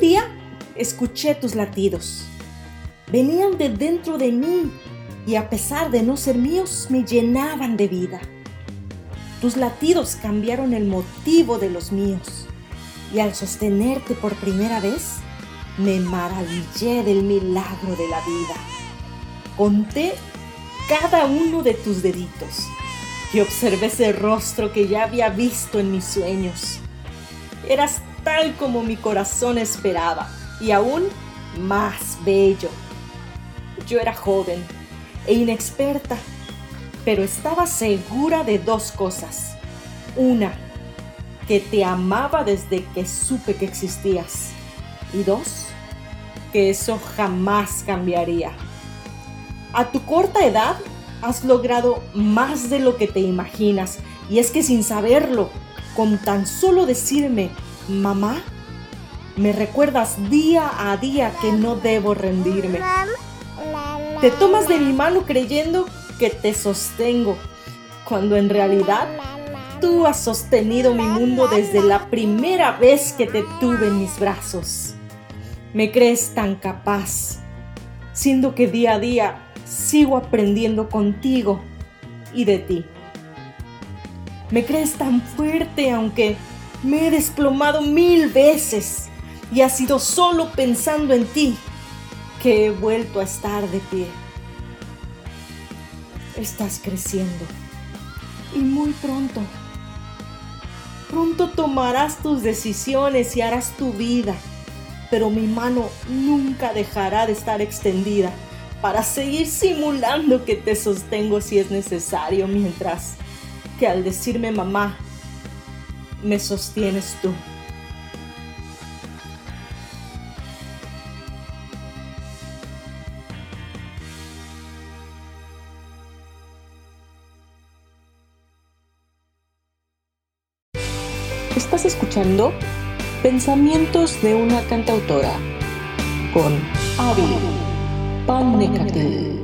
día escuché tus latidos. Venían de dentro de mí y a pesar de no ser míos, me llenaban de vida. Tus latidos cambiaron el motivo de los míos y al sostenerte por primera vez, me maravillé del milagro de la vida. Conté cada uno de tus deditos y observé ese rostro que ya había visto en mis sueños. Eras tal como mi corazón esperaba y aún más bello. Yo era joven e inexperta, pero estaba segura de dos cosas. Una, que te amaba desde que supe que existías. Y dos, que eso jamás cambiaría. A tu corta edad has logrado más de lo que te imaginas. Y es que sin saberlo, con tan solo decirme, mamá, me recuerdas día a día que no debo rendirme. Te tomas de mi mano creyendo que te sostengo, cuando en realidad tú has sostenido mi mundo desde la primera vez que te tuve en mis brazos. Me crees tan capaz, siendo que día a día sigo aprendiendo contigo y de ti. Me crees tan fuerte aunque me he desplomado mil veces y ha sido solo pensando en ti que he vuelto a estar de pie. Estás creciendo y muy pronto Pronto tomarás tus decisiones y harás tu vida, pero mi mano nunca dejará de estar extendida para seguir simulando que te sostengo si es necesario, mientras que al decirme mamá, me sostienes tú. Estás escuchando Pensamientos de una cantautora con Avi Palnecate.